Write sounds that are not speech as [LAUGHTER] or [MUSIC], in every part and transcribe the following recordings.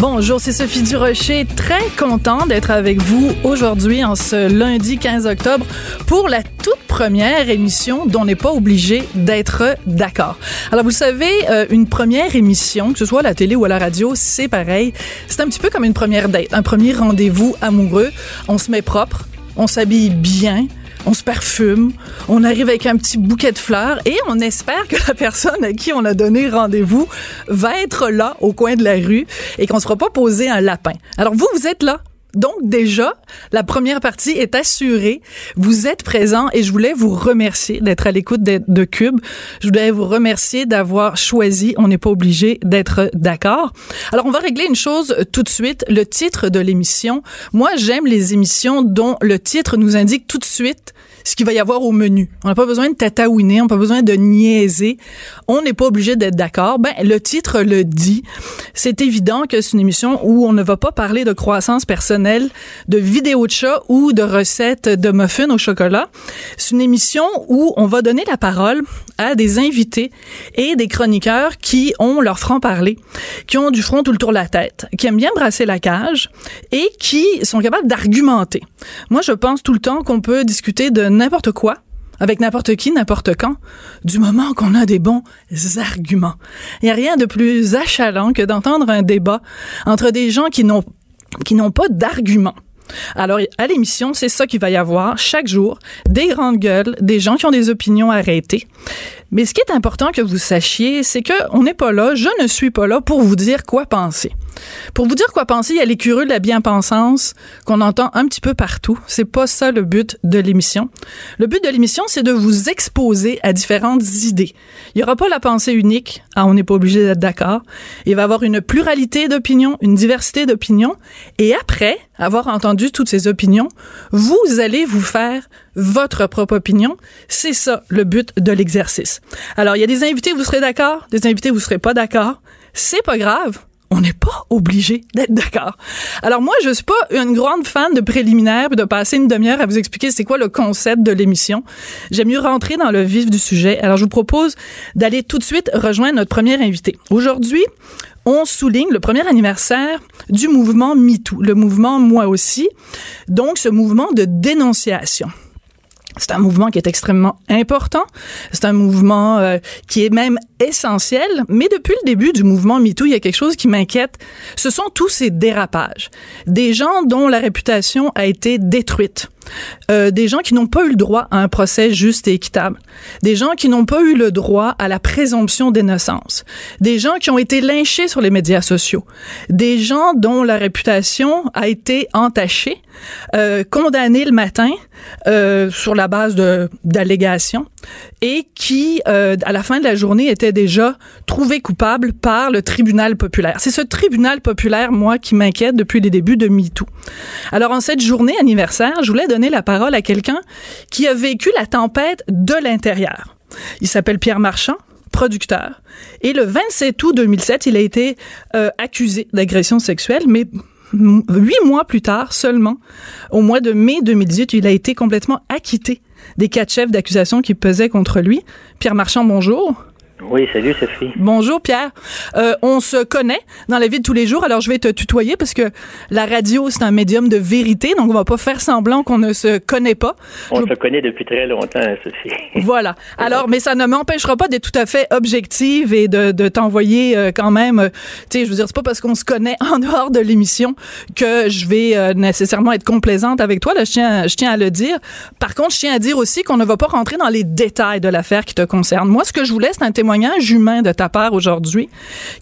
Bonjour, c'est Sophie Durocher. Très content d'être avec vous aujourd'hui en ce lundi 15 octobre pour la toute première émission dont on n'est pas obligé d'être d'accord. Alors vous savez, euh, une première émission, que ce soit à la télé ou à la radio, c'est pareil. C'est un petit peu comme une première date, un premier rendez-vous amoureux. On se met propre, on s'habille bien, on se parfume, on arrive avec un petit bouquet de fleurs et on espère que la personne à qui on a donné rendez-vous va être là au coin de la rue et qu'on ne sera pas posé un lapin. Alors vous, vous êtes là. Donc déjà, la première partie est assurée. Vous êtes présent et je voulais vous remercier d'être à l'écoute de, de, Cube. Je voulais vous remercier d'avoir choisi. On n'est pas obligé d'être d'accord. Alors on va régler une chose tout de suite. Le titre de l'émission. Moi, j'aime les émissions dont le titre nous indique tout de suite ce qu'il va y avoir au menu. On n'a pas besoin de tataouiner, on n'a pas besoin de niaiser. On n'est pas obligé d'être d'accord. Ben, le titre le dit. C'est évident que c'est une émission où on ne va pas parler de croissance personnelle, de vidéos de chat ou de recettes de muffins au chocolat. C'est une émission où on va donner la parole à des invités et des chroniqueurs qui ont leur franc-parler, qui ont du front tout le tour de la tête, qui aiment bien brasser la cage et qui sont capables d'argumenter. Moi, je pense tout le temps qu'on peut discuter de n'importe quoi avec n'importe qui, n'importe quand, du moment qu'on a des bons arguments. Il n'y a rien de plus achalant que d'entendre un débat entre des gens qui n'ont qui n'ont pas d'arguments. Alors, à l'émission, c'est ça qu'il va y avoir chaque jour, des grandes gueules, des gens qui ont des opinions arrêtées. Mais ce qui est important que vous sachiez, c'est que on n'est pas là, je ne suis pas là pour vous dire quoi penser. Pour vous dire quoi penser, il y a l'écureux de la bien-pensance qu'on entend un petit peu partout. C'est pas ça le but de l'émission. Le but de l'émission, c'est de vous exposer à différentes idées. Il y aura pas la pensée unique. Ah, on n'est pas obligé d'être d'accord. Il va y avoir une pluralité d'opinions, une diversité d'opinions. Et après avoir entendu toutes ces opinions, vous allez vous faire votre propre opinion. C'est ça le but de l'exercice. Alors, il y a des invités, vous serez d'accord, des invités, vous serez pas d'accord. C'est pas grave. On n'est pas obligé d'être d'accord. Alors moi, je suis pas une grande fan de préliminaires de passer une demi-heure à vous expliquer c'est quoi le concept de l'émission. J'aime mieux rentrer dans le vif du sujet. Alors je vous propose d'aller tout de suite rejoindre notre premier invité. Aujourd'hui, on souligne le premier anniversaire du mouvement MeToo, le mouvement Moi aussi. Donc ce mouvement de dénonciation. C'est un mouvement qui est extrêmement important. C'est un mouvement euh, qui est même essentiel. Mais depuis le début du mouvement MeToo, il y a quelque chose qui m'inquiète. Ce sont tous ces dérapages. Des gens dont la réputation a été détruite. Euh, des gens qui n'ont pas eu le droit à un procès juste et équitable, des gens qui n'ont pas eu le droit à la présomption d'innocence, des gens qui ont été lynchés sur les médias sociaux, des gens dont la réputation a été entachée, euh, condamnés le matin euh, sur la base d'allégations et qui, à la fin de la journée, étaient déjà trouvés coupables par le tribunal populaire. C'est ce tribunal populaire, moi, qui m'inquiète depuis les débuts de MeToo. Alors, en cette journée anniversaire, je voulais donner la parole à quelqu'un qui a vécu la tempête de l'intérieur. Il s'appelle Pierre Marchand producteur. Et le 27 août 2007, il a été euh, accusé d'agression sexuelle, mais huit mois plus tard seulement, au mois de mai 2018, il a été complètement acquitté des quatre chefs d'accusation qui pesaient contre lui. Pierre Marchand, bonjour. Oui, salut Sophie. Bonjour Pierre. Euh, on se connaît dans la vie de tous les jours, alors je vais te tutoyer parce que la radio, c'est un médium de vérité, donc on va pas faire semblant qu'on ne se connaît pas. On se connaît depuis très longtemps, Sophie. [LAUGHS] Voilà. Alors, mais ça ne m'empêchera pas d'être tout à fait objective et de, de t'envoyer euh, quand même, euh, tu sais, je veux dire, c'est pas parce qu'on se connaît [LAUGHS] en dehors de l'émission que je vais euh, nécessairement être complaisante avec toi, là, je tiens, je tiens à le dire. Par contre, je tiens à dire aussi qu'on ne va pas rentrer dans les détails de l'affaire qui te concerne. Moi, ce que je voulais, c'est un témoignage témoignage humain de ta part aujourd'hui,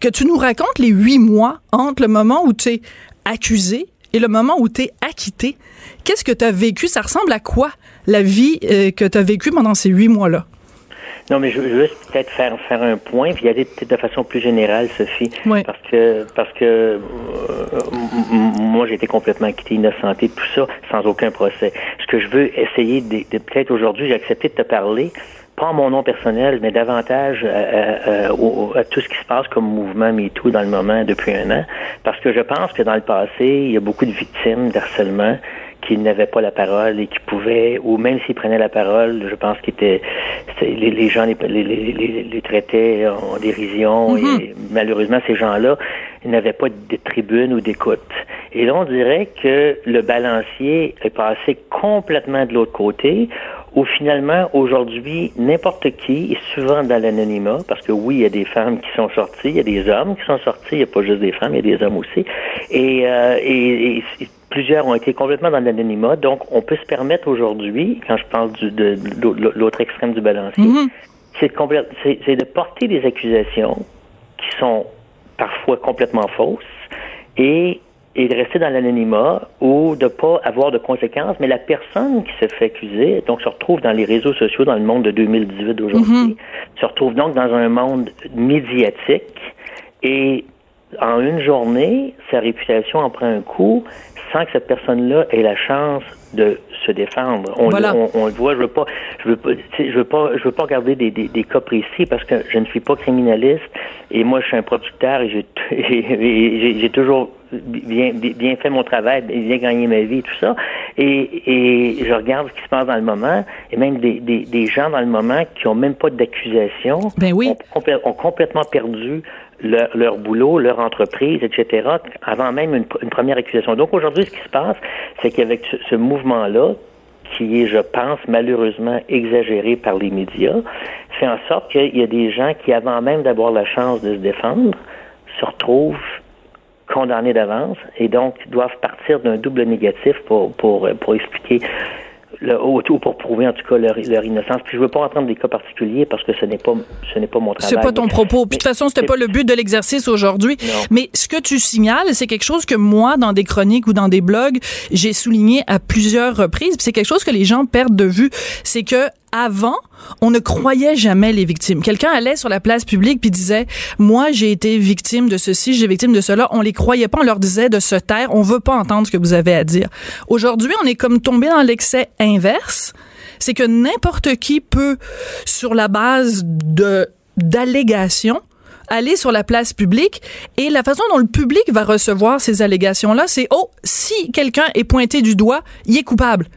que tu nous racontes les huit mois entre le moment où tu es accusé et le moment où tu es acquitté. Qu'est-ce que tu as vécu? Ça ressemble à quoi la vie euh, que tu as vécue pendant ces huit mois-là? Non, mais je veux juste peut-être faire faire un point puis y aller peut-être de façon plus générale, Sophie, parce que parce que euh, moi j'ai été complètement acquitté, innocenté, tout ça, sans aucun procès. Ce que je veux essayer de, de peut-être aujourd'hui, j'ai accepté de te parler pas mon nom personnel, mais davantage euh, euh, euh, à, tout ce qui se passe comme mouvement MeToo dans le moment depuis un an, parce que je pense que dans le passé, il y a beaucoup de victimes d'harcèlement qui n'avaient pas la parole et qui pouvaient, ou même s'ils prenaient la parole, je pense qu'ils étaient, les, les, gens les, les, les, traitaient en dérision mm-hmm. et malheureusement ces gens-là n'avaient pas de tribune ou d'écoute. Et là, on dirait que le balancier est passé complètement de l'autre côté où finalement, aujourd'hui, n'importe qui est souvent dans l'anonymat, parce que oui, il y a des femmes qui sont sorties, il y a des hommes qui sont sortis, il n'y a pas juste des femmes, il y a des hommes aussi. Et, euh, et, plusieurs ont été complètement dans l'anonymat. Donc, on peut se permettre aujourd'hui, quand je parle du, de, l'autre extrême du balancier, mm-hmm. c'est de porter des accusations qui sont parfois complètement fausses et et de rester dans l'anonymat ou de pas avoir de conséquences, mais la personne qui se fait accuser, donc se retrouve dans les réseaux sociaux dans le monde de 2018 d'aujourd'hui, mhm. se retrouve donc dans un monde médiatique et en une journée, sa réputation en prend un coup sans que cette personne-là ait la chance de se défendre. On, on, le voit. Je veux pas, je veux pas, je veux pas, je veux pas regarder des, des, des, cas précis parce que je ne suis pas criminaliste et moi je suis un producteur et [LAUGHS] j'ai, toujours bien, bien fait mon travail, bien gagné ma vie, tout ça. Et, et je regarde ce qui se passe dans le moment et même des, des, des gens dans le moment qui ont même pas d'accusation, ben oui. ont, ont complètement perdu leur, leur, boulot, leur entreprise, etc., avant même une, première accusation. Donc aujourd'hui, ce qui se passe, c'est qu'avec ce, mouvement-là, qui est, je pense, malheureusement exagéré par les médias, fait en sorte qu'il y a des gens qui, avant même d'avoir la chance de se défendre, se retrouvent condamnés d'avance et donc doivent partir d'un double négatif pour, pour expliquer le, ou pour prouver en tout cas leur, leur innocence. Puis je veux pas entendre des cas particuliers parce que ce n'est pas ce n'est pas mon travail. C'est pas ton propos. Puis de toute façon, c'était pas le but de l'exercice aujourd'hui. Mais ce que tu signales, c'est quelque chose que moi, dans des chroniques ou dans des blogs, j'ai souligné à plusieurs reprises. c'est quelque chose que les gens perdent de vue, c'est que avant, on ne croyait jamais les victimes. Quelqu'un allait sur la place publique puis disait "Moi, j'ai été victime de ceci, j'ai victime de cela." On les croyait pas, on leur disait de se taire, on veut pas entendre ce que vous avez à dire. Aujourd'hui, on est comme tombé dans l'excès inverse, c'est que n'importe qui peut sur la base de d'allégations aller sur la place publique et la façon dont le public va recevoir ces allégations-là, c'est oh, si quelqu'un est pointé du doigt, il est coupable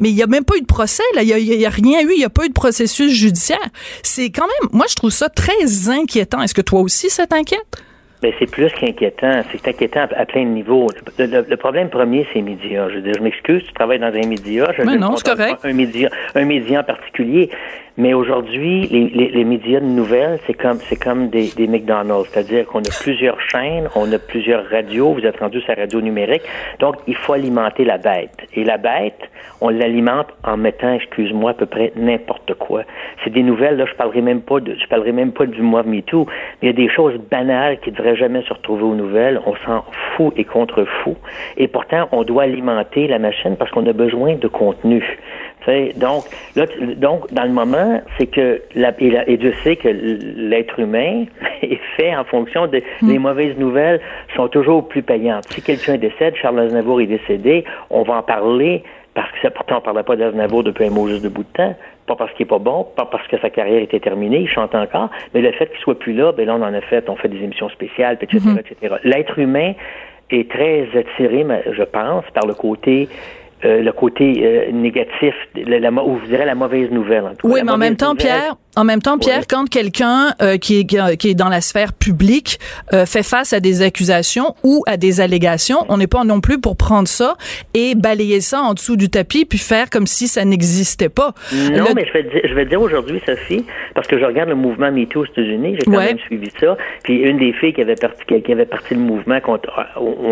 mais il n'y a même pas eu de procès, là. Il n'y a, rien eu, il n'y a pas eu de processus judiciaire. C'est quand même, moi, je trouve ça très inquiétant. Est-ce que toi aussi, ça t'inquiète? Mais c'est plus qu'inquiétant. C'est inquiétant à, plein de niveaux. Le, problème premier, c'est les médias. Je veux dire, je m'excuse, tu travailles dans un média. Je mais non, c'est correct. Un média, un média en particulier. Mais aujourd'hui, les, les, les, médias de nouvelles, c'est comme c'est comme des, des McDonald's, c'est-à-dire qu'on a plusieurs chaînes, on a plusieurs radios. Vous êtes rendu sur la radio numérique, donc il faut alimenter la bête. Et la bête, on l'alimente en mettant, excuse-moi, à peu près n'importe quoi. C'est des nouvelles. Là, je parlerai même pas de, je parlerai même pas du mois MeToo. Mais il y a des choses banales qui devraient jamais se retrouver aux nouvelles. On s'en fout et contre fou. Et pourtant, on doit alimenter la machine parce qu'on a besoin de contenu donc, là, donc, dans le moment, c'est que, la, et, Dieu sait que l'être humain [LAUGHS] est fait en fonction des mm. mauvaises nouvelles sont toujours plus payantes. Si quelqu'un décède, Charles Aznavour est décédé, on va en parler parce que pourtant on ne parlait pas d'Aznavour depuis un mot juste de bout de temps, pas parce qu'il est pas bon, pas parce que sa carrière était terminée, il chante encore, mais le fait qu'il soit plus là, ben là on en a fait, on fait des émissions spéciales, etc., etc. L'être humain est très attiré, je pense, par le côté euh, le côté euh, négatif, la, ou vous direz la mauvaise nouvelle. En oui, mais en même temps, Pierre, En même temps, Pierre, quand quelqu'un euh, qui, est, qui est dans la sphère publique euh, fait face à des accusations ou à des allégations, on n'est pas non plus pour prendre ça et balayer ça en dessous du tapis puis faire comme si ça n'existait pas. Non, mais je vais dire, je vais dire aujourd'hui, Sophie, parce que je regarde le mouvement MeToo aux États-Unis, j'ai quand même suivi ça. Puis une des filles qui avait parti, qui avait parti le mouvement contre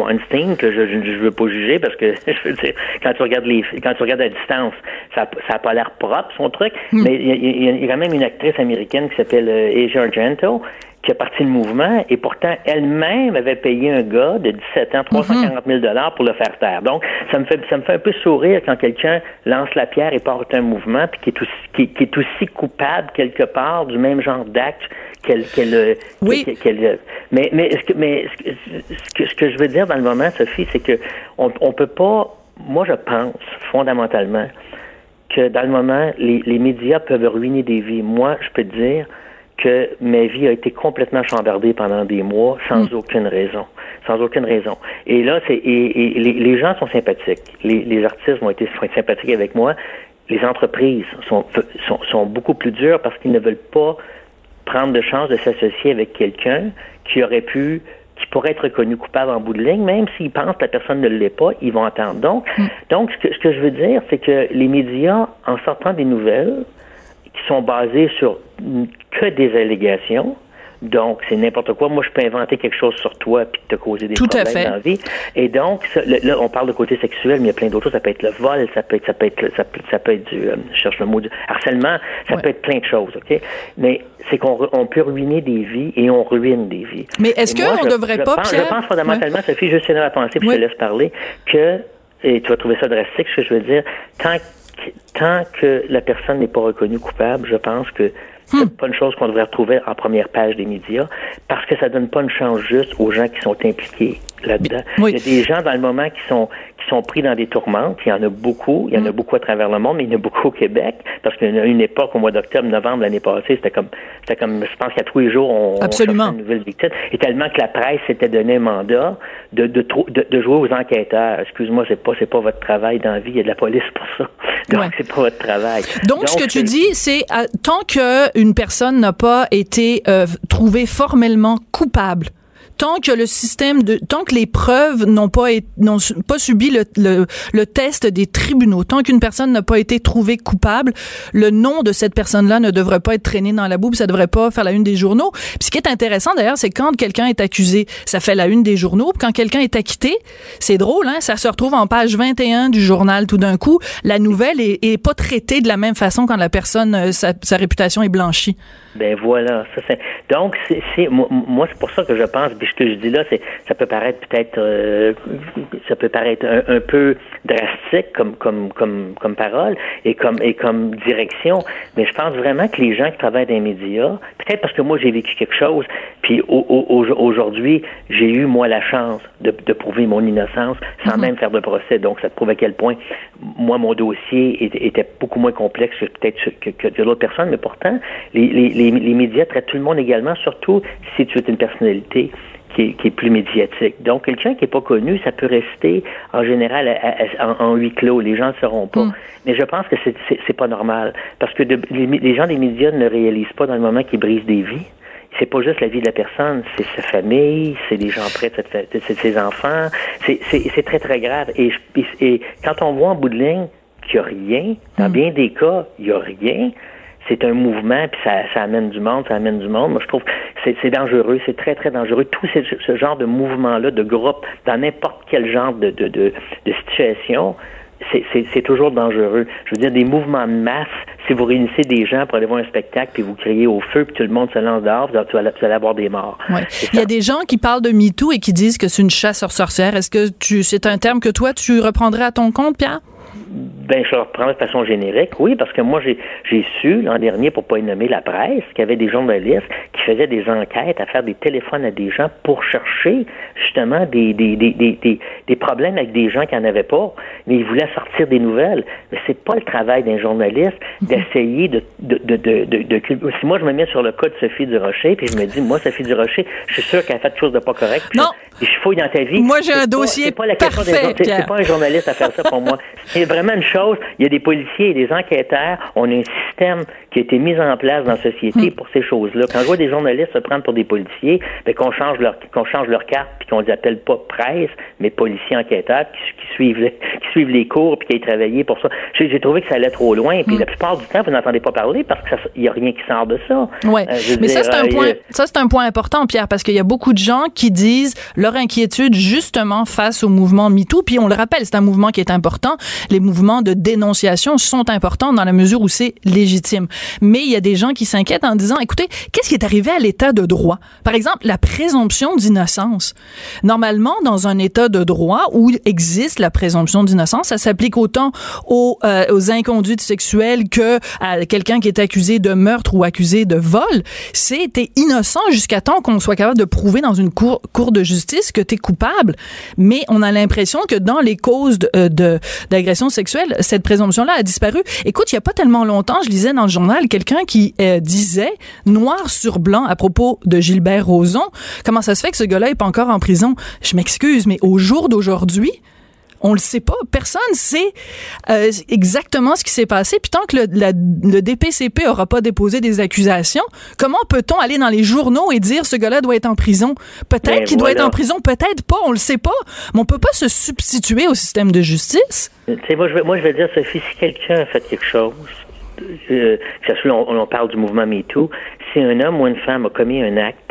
Einstein, que je ne veux pas juger parce que [LAUGHS] je veux dire, quand tu regardes les, quand tu regardes à distance, ça, ça a pas l'air propre son truc, hmm. mais il y, a quand même une actrice américaine qui s'appelle euh, Asia Argento qui a parti le mouvement et pourtant elle-même avait payé un gars de 17 ans 340 000 dollars pour le faire taire. Donc ça me fait ça me fait un peu sourire quand quelqu'un lance la pierre et porte un mouvement puis qui est aussi qui, est aussi coupable quelque part du même genre d'acte qu'elle qu'elle euh, oui. mais mais ce que mais ce que, ce que je veux dire dans le moment Sophie c'est que on on peut pas moi je pense fondamentalement que dans le moment, les, les médias peuvent ruiner des vies. Moi, je peux te dire que ma vie a été complètement chambardée pendant des mois sans mm. aucune raison. Sans aucune raison. Et là, c'est et, les, les, gens sont sympathiques. Les, les artistes vont être, sympathiques avec moi. Les entreprises sont, sont, sont beaucoup plus dures parce qu'ils ne veulent pas prendre de chance de s'associer avec quelqu'un qui aurait pu qui pourrait être reconnu coupable en bout de ligne, même s'ils pensent que la personne ne l'est pas, ils vont attendre. Donc, mm. donc ce que, ce que je veux dire, c'est que les médias, en sortant des nouvelles qui sont basées sur que des allégations, donc, c'est n'importe quoi. Moi, je peux inventer quelque chose sur toi puis te causer des problèmes dans la vie. Et donc, là, on parle de côté sexuel, mais il y a plein d'autres choses. Ça peut être le vol, ça peut être, ça peut être, ça peut, ça peut être du, euh, je cherche le mot, du harcèlement. Ça peut être plein de choses, ok? Mais c'est qu'on on peut ruiner des vies et on ruine des vies. Mais est-ce qu'on ne devrait pas, pense, Je pense fondamentalement, Sophie, juste finir la pensée puis je te laisse parler, que et tu vas trouver ça drastique, ce que je veux dire. Tant, tant que la personne n'est pas reconnue coupable, je pense que c'est hmm. pas une chose qu'on devrait retrouver en première page des médias parce que ça donne pas une chance juste aux gens qui sont impliqués là-dedans. Il y a des gens dans le moment qui sont qui sont pris dans des tourmentes. Il y en a beaucoup. Il y en a hmm. beaucoup à travers le monde, mais il y en a beaucoup au Québec parce qu'il y a une époque au mois d'octobre, novembre l'année passée, c'était comme c'était comme je pense qu'à tous les jours on, Absolument. une nouvelle victime. Et tellement que la presse s'était donné un mandat de de, de, de jouer aux enquêteurs. Excuse-moi, c'est pas c'est pas votre travail dans vie. Il y a de la police pour ça. [LAUGHS] Donc c'est pas votre travail. Donc, ce que tu dis, c'est euh, tant que une personne n'a pas été euh, trouvée formellement coupable tant que le système de tant que les preuves n'ont pas n'ont pas subi le, le, le, test des tribunaux, tant qu'une personne n'a pas été trouvée coupable, le nom de cette personne-là ne devrait pas être traîné dans la boue, ça devrait pas faire la une des journaux. Puis ce qui est intéressant d'ailleurs, c'est quand quelqu'un est accusé, ça fait la une des journaux, puis quand quelqu'un est acquitté, c'est drôle hein, ça se retrouve en page 21 du journal tout d'un coup, la nouvelle est, est, pas traitée de la même façon quand la personne euh, sa, sa réputation est blanchie. Ben voilà, ça donc c'est moi c'est pour ça que je pense ce que je dis là, c'est ça peut paraître peut-être euh, ça peut paraître un, peu drastique comme comme comme comme parole et comme et comme direction, mais je pense vraiment que les gens qui travaillent dans les médias, peut-être parce que moi j'ai vécu quelque chose, puis aujourd'hui j'ai eu moi la chance de, de prouver mon innocence sans mm-hmm. même faire de procès, donc ça te prouve à quel point moi mon dossier était, beaucoup moins complexe que peut-être que, que, que d'autres personnes, mais pourtant les, les, les, les médias traitent tout le monde également, surtout si tu es une personnalité qui est, plus médiatique. Donc, quelqu'un qui n'est pas connu, ça peut rester en général en, huis clos. Les gens ne sauront pas. Mm. Mais je pense que c'est pas normal parce que les, gens des médias ne réalisent pas dans le moment qu'ils brisent des vies. C'est pas juste la vie de la personne, c'est sa famille, c'est les gens près de, ses enfants. C'est très, très grave. Et, et, quand on voit en bout de ligne qu'il n'y a rien, dans mm. bien des cas, il n'y a rien, c'est un mouvement, puis ça, ça, amène du monde, ça amène du monde. Moi, je trouve que c'est dangereux, c'est très, très dangereux. Tout ce, ce genre de mouvement-là, de groupe, dans n'importe quel genre de, de, de, de situation, c'est toujours dangereux. Je veux dire, des mouvements de masse, si vous réunissez des gens pour aller voir un spectacle, puis vous criez au feu, puis tout le monde se lance dehors, vous allez, vous allez avoir des morts. Ouais. Il y a des gens qui parlent de MeToo et qui disent que c'est une chasse aux sorcières. Est-ce que tu c'est un terme que toi, tu reprendrais à ton compte, Pierre? Ben, je reprends de façon générique, oui, parce que moi, j'ai, j'ai su l'an dernier, pour pas y nommer la presse, qu'il y avait des journalistes qui faisaient des enquêtes à faire des téléphones à des gens pour chercher justement des, des, des, des, des problèmes avec des gens qui n'en avaient pas, mais ils voulaient sortir des nouvelles. Mais c'est pas le travail d'un journaliste d'essayer de, de, de, de, de, Si moi, je me mets sur le cas de Sophie Durocher, puis je me dis, moi, Sophie Durocher, je suis sûr qu'elle a fait quelque chose de pas correct. Non. je fouille dans ta vie. Moi, j'ai un dossier c'est pas la parfait, C'est pas un journaliste à faire ça pour moi. C'est vraiment une chose il y a des policiers et des enquêteurs, on a un système qui a été mis en place dans la société hmm. pour ces choses-là. Quand je vois des journalistes se prendre pour des policiers, ben, qu'on change leur qu'on change leur carte puis qu'on les appelle pas presse, mais policiers enquêteurs qui, suivent les, [LAUGHS] qui suivent les cours puis qui aient travaillé pour ça. J'ai trouvé que ça allait trop loin. Puis hmm. la plupart du temps, vous n'entendez pas parler parce qu'il n'y a rien qui sort de ça. Ouais. Euh, mais ça c'est un euh, point. Ça c'est un point important, Pierre, parce qu'il y a beaucoup de gens qui disent leur inquiétude justement face au mouvement MeToo. Puis on le rappelle, c'est un mouvement qui est important. Les mouvements de dénonciation sont importants dans la mesure où c'est légitime. Mais il y a des gens qui s'inquiètent en disant, écoutez, qu'est-ce qui est arrivé à l'état de droit? Par exemple, la présomption d'innocence. Normalement, dans un état de droit où existe la présomption d'innocence, ça s'applique autant aux, euh, aux inconduites sexuelles que à quelqu'un qui est accusé de meurtre ou accusé de vol. C'était innocent jusqu'à temps qu'on soit capable de prouver dans une cour, de justice que tu es coupable. Mais on a l'impression que dans les causes d'agression de, d'agression cette présomption-là a disparu. Écoute, il y a pas tellement longtemps, je lisais dans le journal quelqu'un qui euh, disait noir sur blanc à propos de Gilbert Rozon, comment ça se fait que ce gars-là est pas encore en prison? Je m'excuse, mais au jour d'aujourd'hui, on le sait pas. Personne sait euh, exactement ce qui s'est passé. Puis tant que le, DPCP aura pas déposé des accusations, comment peut-on aller dans les journaux et dire ce gars-là doit être en prison? Peut-être ben qu'il doit être en prison, peut-être pas. On le sait pas. Mais on peut pas se substituer au système de justice. moi, je vais, moi, je vais dire, Sophie, si quelqu'un a fait quelque chose, euh, que ce soit, on, on parle du mouvement MeToo, si un homme ou une femme a commis un acte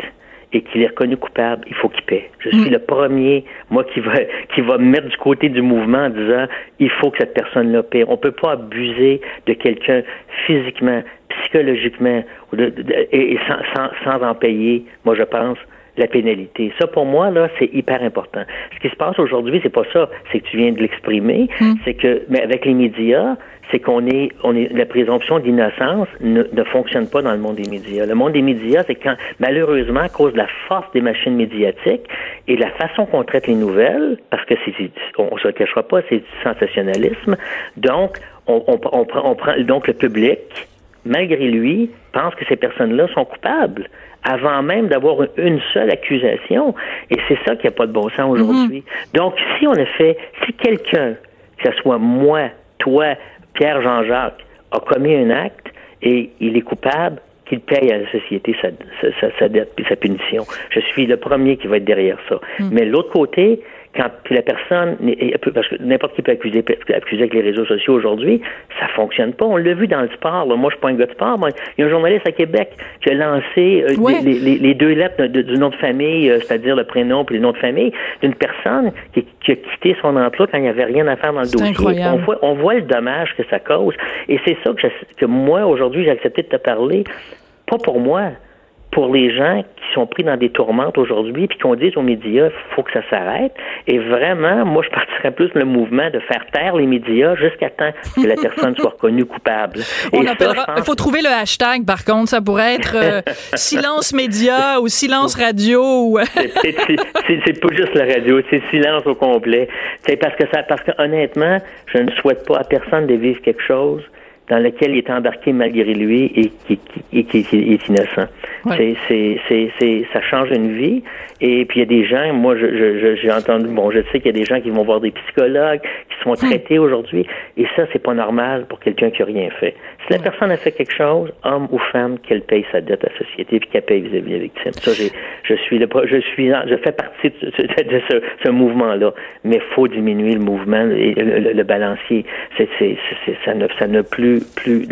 et qu'il est reconnu coupable, il faut qu'il paie. Je suis mm. le premier, moi, qui va, [LAUGHS] qui va me mettre du côté du mouvement en disant, il faut que cette personne-là paie. On peut pas abuser de quelqu'un physiquement, psychologiquement, et, sans, sans, en payer, moi, je pense, la pénalité. Ça, pour moi, là, c'est hyper important. Ce qui se passe aujourd'hui, c'est pas ça. C'est que tu viens de l'exprimer. Mm. C'est que, mais avec les médias, c'est qu'on est, on est, la présomption d'innocence ne, ne, fonctionne pas dans le monde des médias. Le monde des médias, c'est quand, malheureusement, à cause de la force des machines médiatiques et de la façon qu'on traite les nouvelles, parce que c'est, on, se le cachera pas, c'est du sensationnalisme. Donc, on, on, on, prend, on prend, donc le public, malgré lui, pense que ces personnes-là sont coupables avant même d'avoir une seule accusation. Et c'est ça qui n'a pas de bon sens aujourd'hui. Mm-hmm. Donc, si on a fait, si quelqu'un, que ce soit moi, toi, Pierre Jean-Jacques a commis un acte et il est coupable, qu'il paye à la société sa, dette et sa punition. Je suis le premier qui va être derrière ça. Hmm. Mais l'autre côté, quand la personne, parce que n'importe qui peut accuser, accuser avec les réseaux sociaux aujourd'hui, ça fonctionne pas. On l'a vu dans le sport. Moi, je suis pas un gars de sport. il y a un journaliste à Québec qui a lancé euh, les, deux lettres du nom de famille, euh, c'est-à-dire le prénom puis le nom de famille, d'une personne qui, a quitté son emploi quand il n'y avait rien à faire dans le dossier. On voit, on voit le dommage que ça cause. Et c'est ça que, que moi, aujourd'hui, j'ai accepté de te parler. Pas pour moi, pour les gens qui sont pris dans des tourmentes aujourd'hui, puis qu'on dise aux médias, il faut que ça s'arrête. Et vraiment, moi, je partirais plus le mouvement de faire taire les médias jusqu'à temps que la personne soit reconnue coupable. [LAUGHS] Il faut trouver le hashtag, par contre. Ça pourrait être euh, [LAUGHS] silence média ou silence radio. Ou... c'est pas juste la radio, c'est silence au complet. C'est parce que ça, parce que honnêtement, je ne souhaite pas à personne de vivre quelque chose dans lequel il est embarqué malgré lui et qui, est innocent. C'est, c'est, c'est, ça change une vie. Et puis il y a des gens, moi je, j'ai entendu, bon, je sais qu'il y a des gens qui vont voir des psychologues, qui sont traités aujourd'hui, et ça, c'est pas normal pour quelqu'un qui a rien fait. Si la personne a fait quelque chose, homme ou femme, qu'elle paye sa dette à la société puis qu'elle paye vis-à-vis la victime. Ça, je suis le, je suis, je fais partie de, ce, ce, mouvement-là. Mais faut diminuer le mouvement et le, balancier. C'est, c'est, ça ne, ça n'a plus, plus.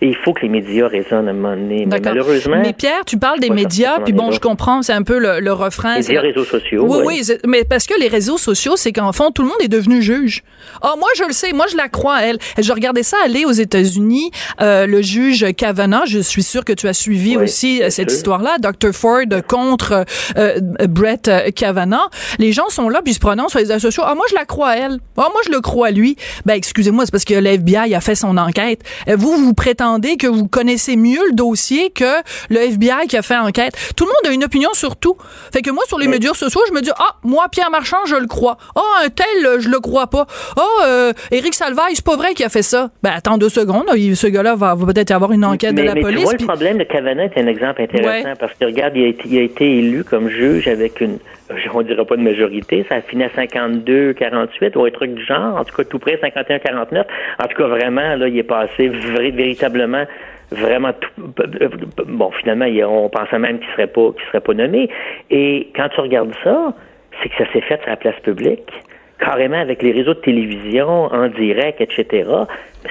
Et il faut que les médias résonnent à un moment donné. Mais malheureusement. Mais Pierre, tu parles des médias, puis bon, je comprends, c'est un peu le, le refrain. Les réseaux sociaux. Oui, oui, mais parce que les réseaux sociaux, c'est qu'en fond, tout le monde est devenu juge. Oh, moi, je le sais, moi, je la crois, elle. Je regardais ça aller aux États-Unis, euh, le juge Kavanaugh, je suis sûr que tu as suivi aussi euh, cette histoire-là, Dr. Ford contre euh, Brett Kavanaugh. Les gens sont là, puis se prononcent sur les sociaux. Ah, moi, je la crois, elle. Ah, moi, je le crois, lui. Ben, excusez-moi, c'est parce que l'FBI a fait son enquête. Vous, vous prétendez que vous connaissez mieux le dossier que le FBI qui a fait enquête. Tout le monde a une opinion sur tout. Fait que moi, sur les médias sociaux, je me dis, ah, moi, Pierre Marchand, je le crois. Ah, oh, un tel, je le crois pas. Ah, oh, Éric Salvaille, c'est pas vrai qu'il a fait ça. Ben, attends deux secondes, ce gars-là va, peut-être avoir une enquête de la mais police. Tu vois, le problème de Kavanaugh est un exemple intéressant parce que, regarde, il a, été, il a été élu comme juge avec une [LAUGHS] on dirait pas de majorité, ça a fini à 52, 48 ou un truc du genre, en tout cas tout près 51, 49. En tout cas vraiment là, il est passé véritablement vraiment bon finalement on pensait même qu'il serait pas qu'il serait pas nommé et quand tu regardes ça c'est que ça s'est fait sur la place publique carrément avec les réseaux de télévision en direct, etc.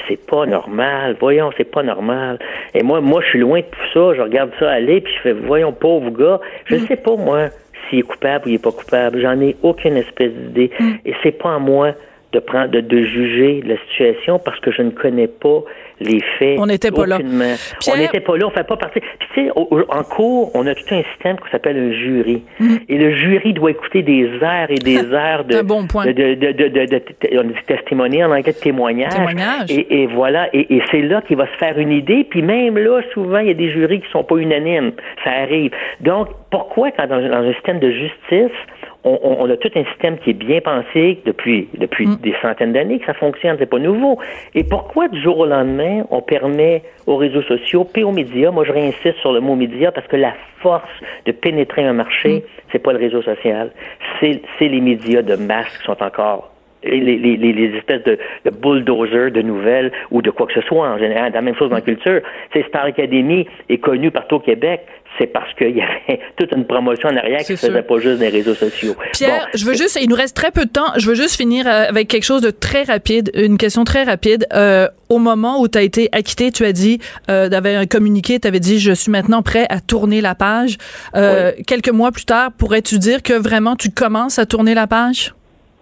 C'est pas normal. Voyons, c'est pas normal. Et moi, moi, je suis loin de tout ça. Je regarde ça aller, puis je fais, voyons, pauvre gars. Je ne mm. sais pas, moi, s'il est coupable ou il est pas coupable. J'en ai aucune espèce d'idée. Mm. Et c'est pas à moi de prendre, de, de juger la situation parce que je ne connais pas les faits. On n'était pas là. On n'était pas là, on fait pas partie. Puis tu sais, en cours, on a tout un système qui s'appelle un jury. Mm. Et le jury doit écouter des heures et des [LAUGHS] heures de, bon point. de, de, de, de, de, on dit testimonial en anglais de témoignage. témoignage. Et, et, voilà, et, et c'est là qu'il va se faire une idée. Puis même là, souvent, il y a des jurys qui sont pas unanimes. Ça arrive. Donc, pourquoi quand dans, dans un système de justice, on, on, a tout un système qui est bien pensé depuis, depuis mm. des centaines d'années que ça fonctionne, c'est pas nouveau. Et pourquoi du jour au lendemain, on permet aux réseaux sociaux puis aux médias, moi je réinsiste sur le mot média parce que la force de pénétrer un marché, mm. c'est pas le réseau social, c'est les médias de masse qui sont encore les, les, les, espèces de, de bulldozers de nouvelles ou de quoi que ce soit en général. La même chose dans la culture. C'est Star Academy est connu partout au Québec c'est parce qu'il y avait [LAUGHS] toute une promotion en arrière qui ne faisait pas juste des réseaux sociaux. Pierre, je veux juste, il nous reste très peu de temps, je veux juste finir euh, avec quelque chose de très rapide, une question très rapide. Euh, au moment où tu as été acquitté, tu as dit, euh, avais un communiqué, tu avais dit, je suis maintenant prêt à tourner la page. Euh, Quelques mois plus tard, pourrais-tu dire que vraiment tu commences à tourner la page?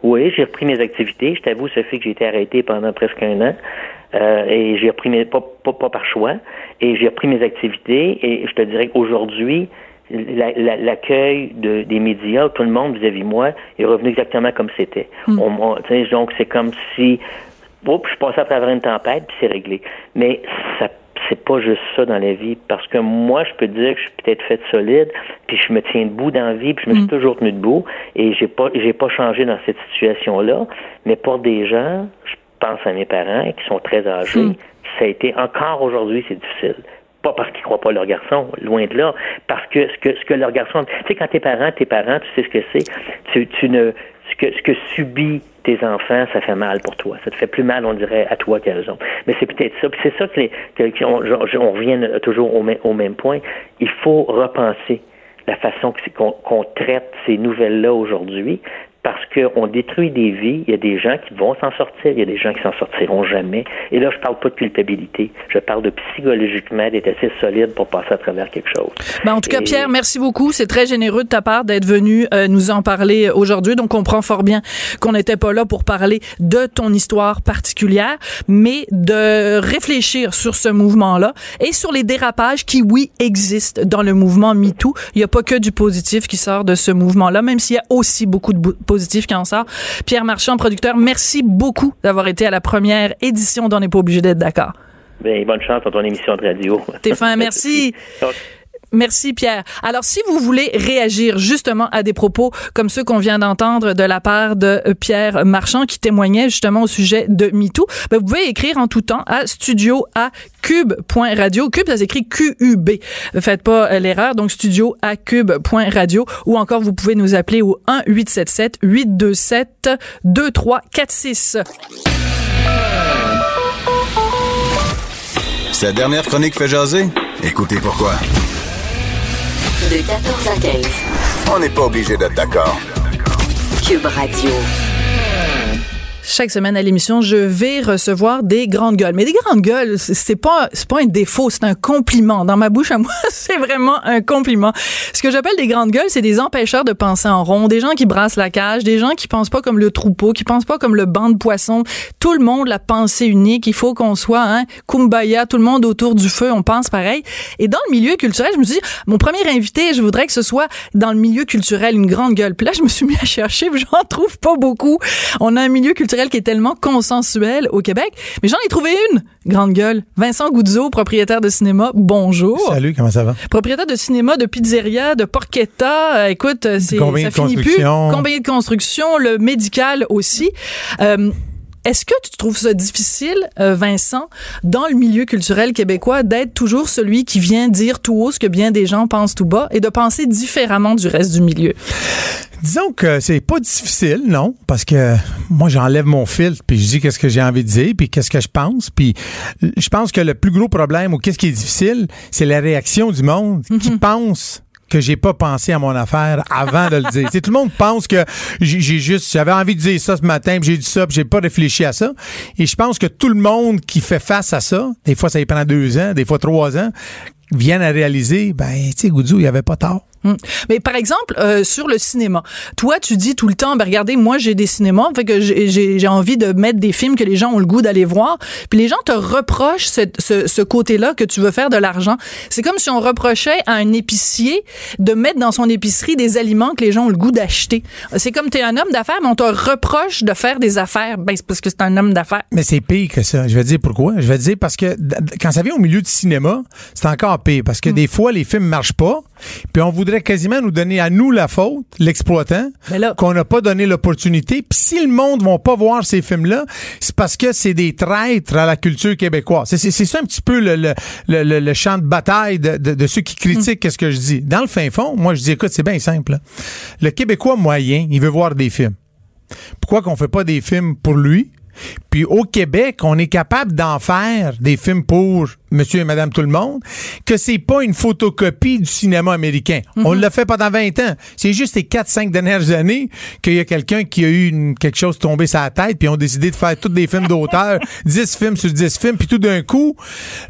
Oui, j'ai repris mes activités. Je t'avoue, ça fait que j'ai été arrêté pendant presque un an. Euh, et j'ai repris mes pas, pas, pas, par choix et j'ai repris mes activités et je te dirais qu'aujourd'hui l'accueil de, des médias, tout le monde vis-à-vis moi est revenu exactement comme c'était. Mm. donc c'est comme si oups, je passais à travers une tempête puis c'est réglé. Mais ça c'est pas juste ça dans la vie parce que moi je peux dire que je suis peut-être fait solide puis je me tiens debout dans la vie puis je me suis mm. toujours tenu debout et j'ai pas j'ai pas changé dans cette situation là mais pour des gens je pense à mes parents qui sont très âgés, hmm. ça a été encore aujourd'hui, c'est difficile. Pas parce qu'ils croient pas leur garçon, loin de là, parce que ce que ce que leur garçon, tu sais quand tes parents, tes parents, tu sais ce que c'est, tu, tu ne que ce que subit tes enfants, ça fait mal pour toi. Ça te fait plus mal, on dirait, à toi qu'à eux autres. Mais c'est peut-être ça. Puis c'est ça que, les, que on, on, revient toujours au, même, au même point. Il faut repenser la façon qu'on traite ces nouvelles-là aujourd'hui, parce qu'on détruit des vies. Il y a des gens qui vont s'en sortir, il y a des gens qui s'en sortiront jamais. Et là, je parle pas de culpabilité. Je parle de psychologiquement d'être assez solide pour passer à travers quelque chose. Ben, en tout cas, Pierre, merci beaucoup. C'est très généreux de ta part d'être venu euh, nous en parler aujourd'hui. Donc, on comprend fort bien qu'on n'était pas là pour parler de ton histoire particulière, mais de réfléchir sur ce mouvement-là et sur les dérapages qui, oui, existent dans le mouvement MeToo. Il n'y a pas que du positif qui sort de ce mouvement-là, même s'il y a aussi beaucoup de positif qui en sort. Pierre Marchand, producteur, merci beaucoup d'avoir été à la première édition d'On n'est pas obligé d'être d'accord. Bien, bonne chance dans ton émission de radio. T'es fin, merci. [LAUGHS] Merci Pierre. Alors si vous voulez réagir justement à des propos comme ceux qu'on vient d'entendre de la part de euh, Pierre Marchand qui témoignait justement au sujet de MeToo, ben vous pouvez écrire en tout temps à studio. Cube, ça s'écrit Q-U-B. Faites pas euh, l'erreur. Donc studio ou encore vous pouvez nous appeler au 1 877 827 2346. Sa dernière chronique fait jaser? Écoutez pourquoi. De 14 à 15. On n'est pas obligé d'être d'accord. Cube Radio. Chaque semaine à l'émission, je vais recevoir des grandes gueules. Mais des grandes gueules, c'est pas c'est pas un défaut, c'est un compliment. Dans ma bouche à moi, [LAUGHS] c'est vraiment un compliment. Ce que j'appelle des grandes gueules, c'est des empêcheurs de penser en rond, des gens qui brassent la cage, des gens qui pensent pas comme le troupeau, qui pensent pas comme le banc de poissons. Tout le monde la pensée unique. Il faut qu'on soit hein, kumbaya, tout le monde autour du feu, on pense pareil. Et dans le milieu culturel, je me suis dit, mon premier invité, je voudrais que ce soit dans le milieu culturel une grande gueule. Puis là, je me suis mis à chercher, j'en trouve pas beaucoup. On a un milieu culturel qui est tellement consensuel au Québec. Mais j'en ai trouvé une, grande gueule. Vincent Goudzo, propriétaire de cinéma, bonjour. Salut, comment ça va? Propriétaire de cinéma, de pizzeria, de porchetta. Euh, écoute, c'est, ça finit plus. Combien de construction, le médical aussi. Euh, est-ce que tu trouves ça difficile, euh, Vincent, dans le milieu culturel québécois, d'être toujours celui qui vient dire tout haut ce que bien des gens pensent tout bas et de penser différemment du reste du milieu? Disons que c'est pas difficile, non, parce que moi j'enlève mon filtre puis je dis qu'est-ce que j'ai envie de dire puis qu'est-ce que je pense puis je pense que le plus gros problème ou qu'est-ce qui est difficile, c'est la réaction du monde qui Mhm. pense que j'ai pas pensé à mon affaire avant de le dire. [LAUGHS] Tu sais, tout le monde pense que j'ai juste j'avais envie de dire ça ce matin, j'ai dit ça, j'ai pas réfléchi à ça. Et je pense que tout le monde qui fait face à ça, des fois ça y prend deux ans, des fois trois ans, viennent à réaliser, ben tu sais, Goudzou, il y avait pas tort. Hum. Mais par exemple, euh, sur le cinéma, toi, tu dis tout le temps, ben regardez, moi, j'ai des cinémas, fait que j'ai- envie de mettre des films que les gens ont le goût d'aller voir. Puis les gens te reprochent ce, ce, ce côté-là que tu veux faire de l'argent. C'est comme si on reprochait à un épicier de mettre dans son épicerie des aliments que les gens ont le goût d'acheter. C'est comme t'es un homme d'affaires, mais on te reproche de faire des affaires. Ben, c'est parce que c'est un homme d'affaires. Mais c'est pire que ça. Je vais te dire pourquoi. Je vais te dire parce que quand ça vient au milieu du cinéma, c'est encore pire. Parce que des fois, les films marchent pas. Puis on voudrait quasiment nous donner à nous la faute, l'exploitant, là- qu'on n'a pas donné l'opportunité. Puis si le monde ne va pas voir ces films-là, c'est parce que c'est des traîtres à la culture québécoise. C'est- ça un petit peu le, le, le- le- le champ de bataille de, de- de ceux qui critiquent qu'est-ce que je dis. Dans le fin fond, moi, je dis, écoute, c'est bien simple. Le Québécois moyen, il veut voir des films. Pourquoi qu'on fait pas des films pour lui? Puis au Québec, on est capable d'en faire des films pour monsieur et madame tout le monde, que c'est pas une photocopie du cinéma américain. On l'a fait pendant 20 ans. C'est juste les 4-5 dernières années qu'il y a quelqu'un qui a eu une- quelque chose tombé sur la tête, puis ont décidé de faire tous des films d'auteur, [LAUGHS] 10 films sur 10 films, puis tout d'un coup,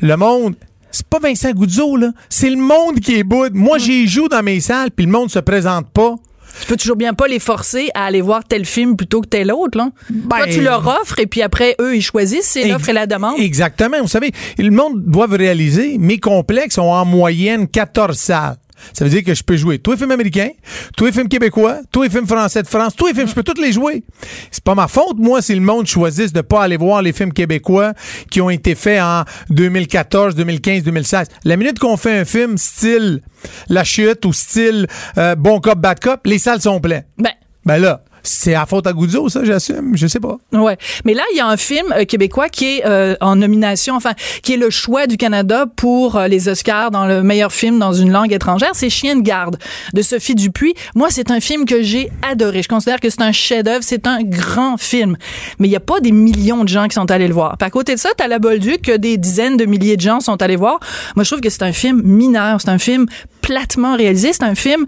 le monde... C'est pas Vincent Goudzo, là. C'est le monde qui est boude. Moi, j'y joue dans mes salles, puis le monde se présente pas. Tu peux toujours bien pas les forcer à aller voir tel film plutôt que tel autre, là. Ben- Toi, tu leur offres et puis après, eux, ils choisissent. C'est l'offre et la demande. Exactement. Vous savez, le monde doit réaliser, mes complexes ont en moyenne 14 salles. Ça veut dire que je peux jouer tous les films américains, tous les films québécois, tous les films français de France, tous les films, je peux tous les jouer. C'est pas ma faute, moi, si le monde choisisse de pas aller voir les films québécois qui ont été faits en 2014, 2015, 2016. La minute qu'on fait un film style La Chute ou style euh, Bon Cop, Bad Cop, les salles sont pleines. Ben, Ben là, c'est à faute à Goudzo, ça, j'assume? Je sais pas. Ouais, mais là il y a un film euh, québécois qui est euh, en nomination, enfin qui est le choix du Canada pour euh, les Oscars dans le meilleur film dans une langue étrangère, c'est Chien de garde de Sophie Dupuis. Moi, c'est un film que j'ai adoré. Je considère que c'est un chef-d'œuvre, c'est un grand film. Mais il y a pas des millions de gens qui sont allés le voir. Puis à côté de ça, t'as La Bolduc que des dizaines de milliers de gens sont allés voir. Moi, je trouve que c'est un film mineur, c'est un film platement réalisé, c'est un film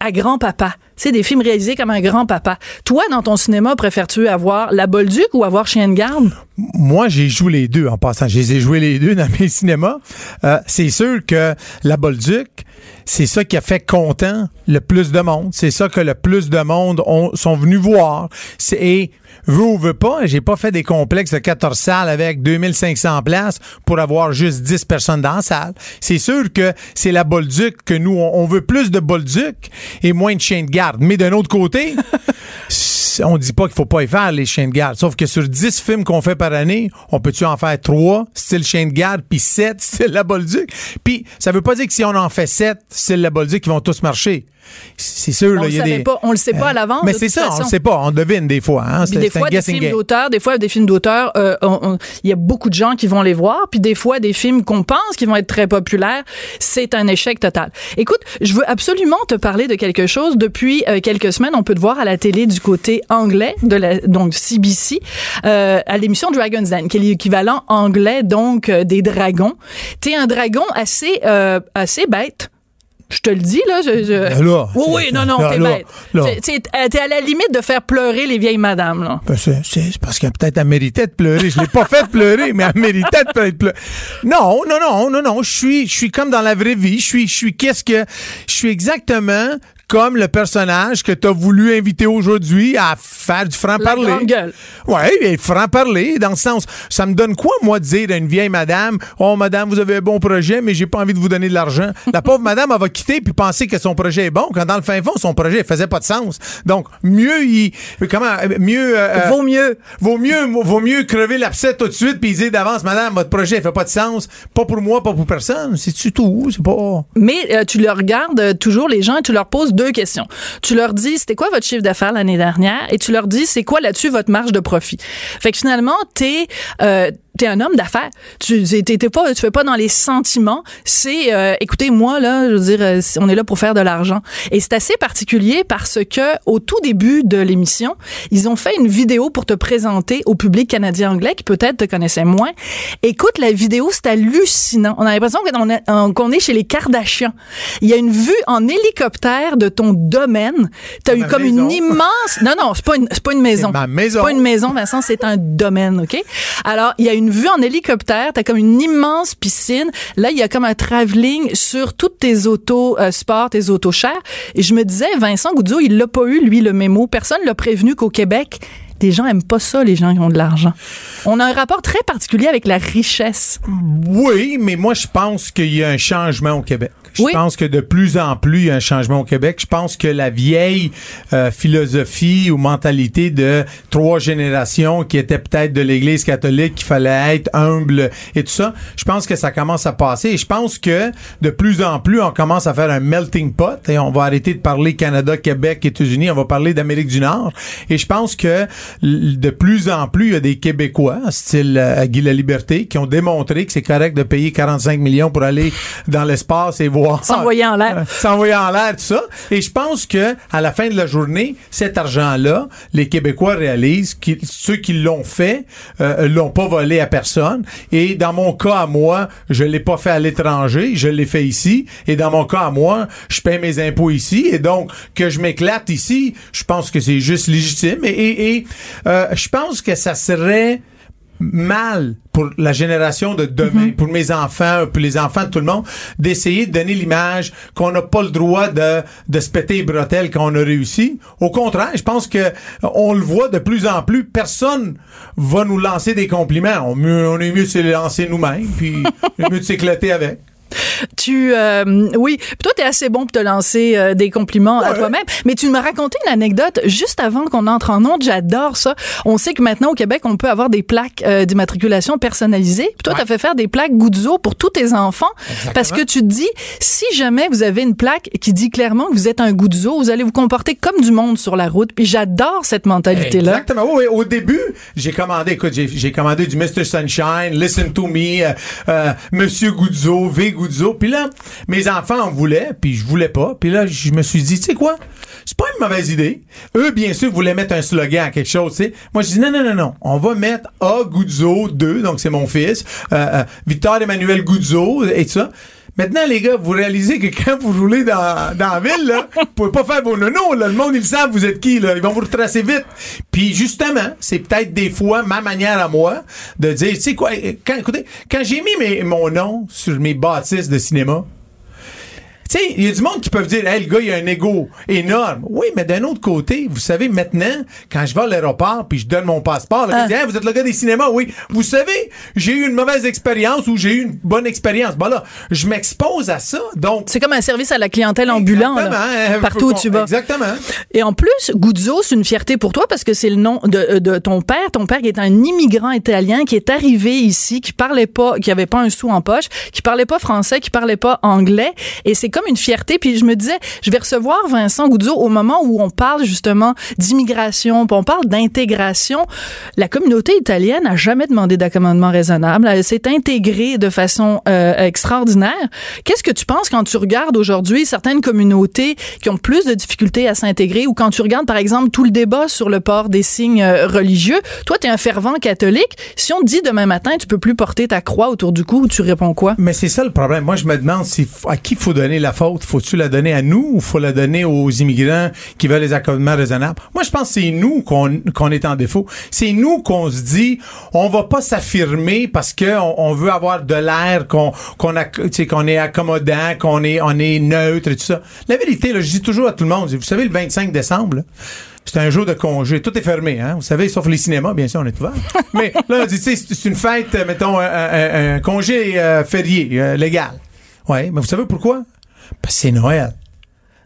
à grand-papa. C'est des films réalisés comme un grand-papa. Toi, dans ton cinéma, préfères-tu avoir La Bolduc ou avoir Chien de garde? Moi, j'ai joué les deux en passant. Je les ai joués les deux dans mes cinémas. Euh, c'est sûr que la Bolduc, c'est ça qui a fait content le plus de monde. C'est ça que le plus de monde ont, sont venus voir. Et veut ou veut pas, j'ai pas fait des complexes de 14 salles avec 2500 places pour avoir juste 10 personnes dans la salle. C'est sûr que c'est la Bolduc que nous, on, on veut plus de Bolduc et moins de chiens de garde. Mais d'un autre côté, [LAUGHS] on dit pas qu'il faut pas y faire les chiens de garde. Sauf que sur 10 films qu'on fait par année, on peut-tu en faire 3 style chien de garde puis 7 style la Bolduc? Puis ça veut pas dire que si on en fait 7 la Bolduc, ils vont tous marcher. C'est sûr, On là, le il y a des. pas, on le sait pas à l'avance, Mais c'est ça, on façon. le sait pas. On devine des fois. Hein? Des fois, des films d'auteur, des fois, des films d'auteur, euh, on- on- il y a beaucoup de gens qui vont les voir, puis des fois, des films qu'on pense qui vont être très populaires, c'est un échec total. Écoute, je veux absolument te parler de quelque chose. Depuis euh, quelques semaines, on peut te voir à la télé du côté anglais, de la, donc CBC, euh, à l'émission Dragon's Den, qui est l'équivalent anglais, donc, euh, des dragons. T'es un dragon assez, euh, assez bête. Je te le dis, là. Je, je- Ben là, oui, oui, non, non, là, t'es bête. là. T'es- à la limite de faire pleurer les vieilles madames, là. Ben, c'est, parce qu'elle peut-être elle méritait de pleurer. Je l'ai pas fait pleurer, mais elle méritait de pleurer. Non, non, non, non, non. Je suis, je suis comme dans la vraie vie. Je suis, je suis qu'est-ce que, je suis exactement comme le personnage que tu as voulu inviter aujourd'hui à faire du franc-parler. Et franc-parler, dans le sens, ça me donne quoi, moi, de dire à une vieille madame, oh, madame, vous avez un bon projet, mais j'ai pas envie de vous donner de l'argent. La pauvre madame, elle va quitter puis penser que son projet est bon, quand dans le fin fond, son projet, il faisait pas de sens. Donc, mieux, il, comment, mieux, euh, Vaut mieux. Vaut mieux, vaut mieux crever l'abcès tout de suite puis dire d'avance, madame, votre projet, il fait pas de sens. Pas pour moi, pas pour personne. C'est tout? C'est pas. Mais euh, tu leur regardes euh, toujours les gens et tu leur poses deux questions. Tu leur dis c'était quoi votre chiffre d'affaires l'année dernière et tu leur dis c'est quoi là-dessus votre marge de profit. Fait que finalement t'es euh, t'es un homme d'affaires. Tu t'es pas, tu fais pas dans les sentiments. C'est, euh, écoutez, moi là, je veux dire, euh, on est là pour faire de l'argent. Et c'est assez particulier parce que au tout début de l'émission, ils ont fait une vidéo pour te présenter au public canadien-anglais qui peut-être te connaissait moins. Écoute la vidéo, c'est hallucinant. On a l'impression qu'on est, chez les Kardashians. Il y a une vue en hélicoptère de ton domaine. T'as eu comme une immense. Non, non, c'est pas une, c'est pas une maison. Ma maison. C'est pas une maison, Vincent, c'est un domaine, ok? Alors, il y a une vue en hélicoptère. T'as comme une immense piscine. Là, il y a comme un travelling sur toutes tes autos euh, sport, tes autos chères. Et je me disais, Vincent Goudzo, il l'a pas eu lui le mémo. Personne l'a prévenu qu'au Québec les gens aiment pas ça, les gens qui ont de l'argent. On a un rapport très particulier avec la richesse. Oui, mais moi, je pense qu'il y a un changement au Québec. Je pense que de plus en plus, il y a un changement au Québec. Je pense que la vieille euh, philosophie ou mentalité de trois générations qui était peut-être de l'Église catholique, qu'il fallait être humble et tout ça, je pense que ça commence à passer. Et je pense que de plus en plus, on commence à faire un melting pot et on va arrêter de parler Canada, Québec, États-Unis. On va parler d'Amérique du Nord. Et je pense que de plus en plus, il y a des Québécois, style euh, Guy la Liberté, qui ont démontré que c'est correct de payer 45 millions pour aller dans l'espace et voir S'envoyer en l'air. S'envoyer en l'air, tout ça. Et je pense que à la fin de la journée, cet argent-là, les Québécois réalisent que ceux qui l'ont fait euh, l'ont pas volé à personne. Et dans mon cas à moi, je l'ai pas fait à l'étranger, je l'ai fait ici. Et dans mon cas à moi, je paie mes impôts ici. Et donc que je m'éclate ici, je pense que c'est juste légitime. Et, et, euh, je pense que ça serait mal pour la génération de demain, pour mes enfants, pour les enfants de tout le monde, d'essayer de donner l'image qu'on n'a pas le droit de, de se péter les bretelles quand on a réussi. Au contraire, je pense que on le voit de plus en plus. Personne va nous lancer des compliments. On, on est mieux de se lancer nous-mêmes, puis [LAUGHS] mieux de s'éclater avec. Tu, euh, oui, toi, tu es assez bon pour te lancer euh, des compliments à toi-même, mais tu m'as raconté une anecdote juste avant qu'on entre en onde. J'adore ça. On sait que maintenant, au Québec, on peut avoir des plaques euh, d'immatriculation personnalisées. Puis toi, tu as fait faire des plaques Goudzo pour tous tes enfants parce que tu te dis, si jamais vous avez une plaque qui dit clairement que vous êtes un Goudzo, vous allez vous comporter comme du monde sur la route. Puis j'adore cette mentalité-là. Exactement. Oui, au début, j'ai commandé, écoute, j'ai commandé du Mr. Sunshine, Listen to Me, Monsieur Goudzo, V Goudzo. Puis là, mes enfants en voulaient, puis je voulais pas. Puis là, je me suis dit, tu sais quoi? C'est pas une mauvaise idée. Eux, bien sûr, voulaient mettre un slogan à quelque chose, tu sais. Moi, je dis, non, non, non, non. On va mettre A. Guzzo 2, donc c'est mon fils, euh, euh, Victor Emmanuel Guzzo et tout ça. Maintenant, les gars, vous réalisez que quand vous roulez dans, dans la ville, là, vous pouvez pas faire vos nonos, là. Le monde, ils savent vous êtes qui, là. Ils vont vous retracer vite. Puis, justement, c'est peut-être des fois ma manière à moi de dire, tu sais quoi, quand, écoutez, quand j'ai mis mon nom sur mes bâtisses de cinéma, tu sais, il y a du monde qui peuvent dire, hey, le gars, il a un ego énorme. Oui, mais d'un autre côté, vous savez, maintenant, quand je vais à l'aéroport puis je donne mon passeport, là, ah. vous êtes le gars des cinémas. Oui. Vous savez, j'ai eu une mauvaise expérience ou j'ai eu une bonne expérience. Bon, là, je m'expose à ça. Donc. C'est comme un service à la clientèle ambulant, là, partout où tu vas. Exactement. Et en plus, Guzzo, c'est une fierté pour toi parce que c'est le nom de, de, ton père. Ton père qui est un immigrant italien qui est arrivé ici, qui parlait pas, qui avait pas un sou en poche, qui parlait pas français, qui parlait pas anglais. Et c'est comme une fierté. Puis je me disais, je vais recevoir Vincent Goudzo au moment où on parle justement d'immigration, on parle d'intégration. La communauté italienne n'a jamais demandé d'accommodement raisonnable. Elle s'est intégrée de façon euh, extraordinaire. Qu'est-ce que tu penses quand tu regardes aujourd'hui certaines communautés qui ont plus de difficultés à s'intégrer ou quand tu regardes par exemple tout le débat sur le port des signes euh, religieux? Toi, tu es un fervent catholique. Si on te dit demain matin, tu peux plus porter ta croix autour du cou, tu réponds quoi? Mais c'est ça le problème. Moi, je me demande si, à qui faut donner la faute? Faut-tu la donner à nous ou faut la donner aux immigrants qui veulent les accommodements raisonnables? Moi, je pense que c'est nous qu'on est en défaut. C'est nous qu'on se dit, on va pas s'affirmer parce que on, veut avoir de l'air, qu'on qu'on qu'on est accommodant, qu'on est on est neutre et tout ça. La vérité, là, je dis toujours à tout le monde, vous savez, le 25 décembre, c'est un jour de congé. Tout est fermé, hein? Vous savez, sauf les cinémas, bien sûr, on est ouvert. [LAUGHS] Mais là, on dit, c'est une fête, mettons, un, congé euh, férié, euh, légal. Ouais, mais vous savez pourquoi? Parce que c'est Noël.